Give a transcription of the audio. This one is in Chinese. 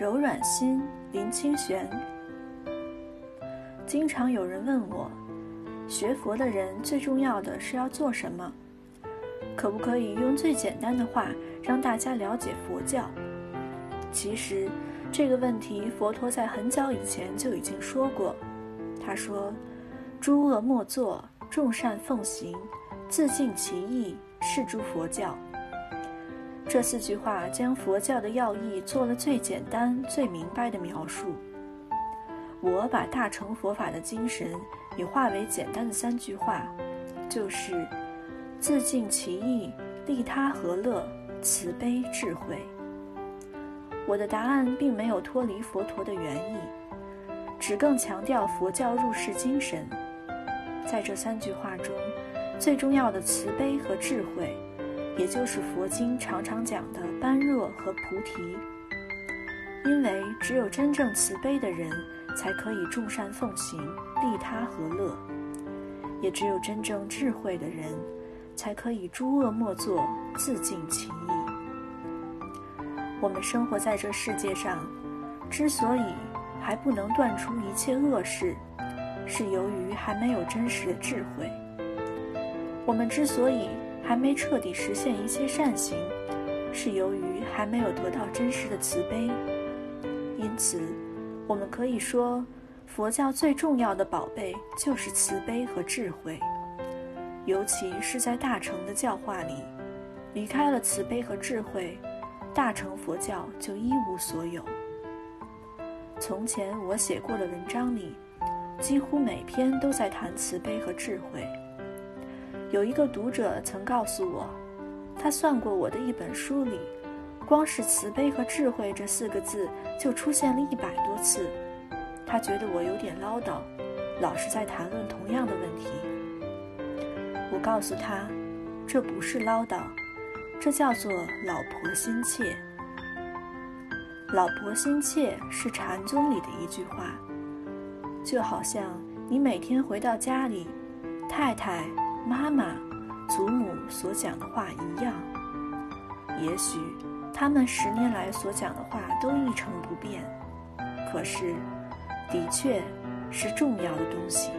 柔软心，林清玄。经常有人问我，学佛的人最重要的是要做什么？可不可以用最简单的话让大家了解佛教？其实，这个问题佛陀在很早以前就已经说过。他说：“诸恶莫作，众善奉行，自尽其意，是诸佛教。”这四句话将佛教的要义做了最简单、最明白的描述。我把大乘佛法的精神也化为简单的三句话，就是自尽其意，利他和乐，慈悲智慧。我的答案并没有脱离佛陀的原意，只更强调佛教入世精神。在这三句话中，最重要的慈悲和智慧。也就是佛经常常讲的般若和菩提，因为只有真正慈悲的人，才可以众善奉行，利他和乐；也只有真正智慧的人，才可以诸恶莫作，自尽其意。我们生活在这世界上，之所以还不能断除一切恶事，是由于还没有真实的智慧。我们之所以还没彻底实现一切善行，是由于还没有得到真实的慈悲。因此，我们可以说，佛教最重要的宝贝就是慈悲和智慧。尤其是在大乘的教化里，离开了慈悲和智慧，大乘佛教就一无所有。从前我写过的文章里，几乎每篇都在谈慈悲和智慧。有一个读者曾告诉我，他算过我的一本书里，光是“慈悲”和“智慧”这四个字就出现了一百多次。他觉得我有点唠叨，老是在谈论同样的问题。我告诉他，这不是唠叨，这叫做“老婆心切”。老婆心切是禅宗里的一句话，就好像你每天回到家里，太太。妈妈、祖母所讲的话一样，也许他们十年来所讲的话都一成不变，可是，的确是重要的东西。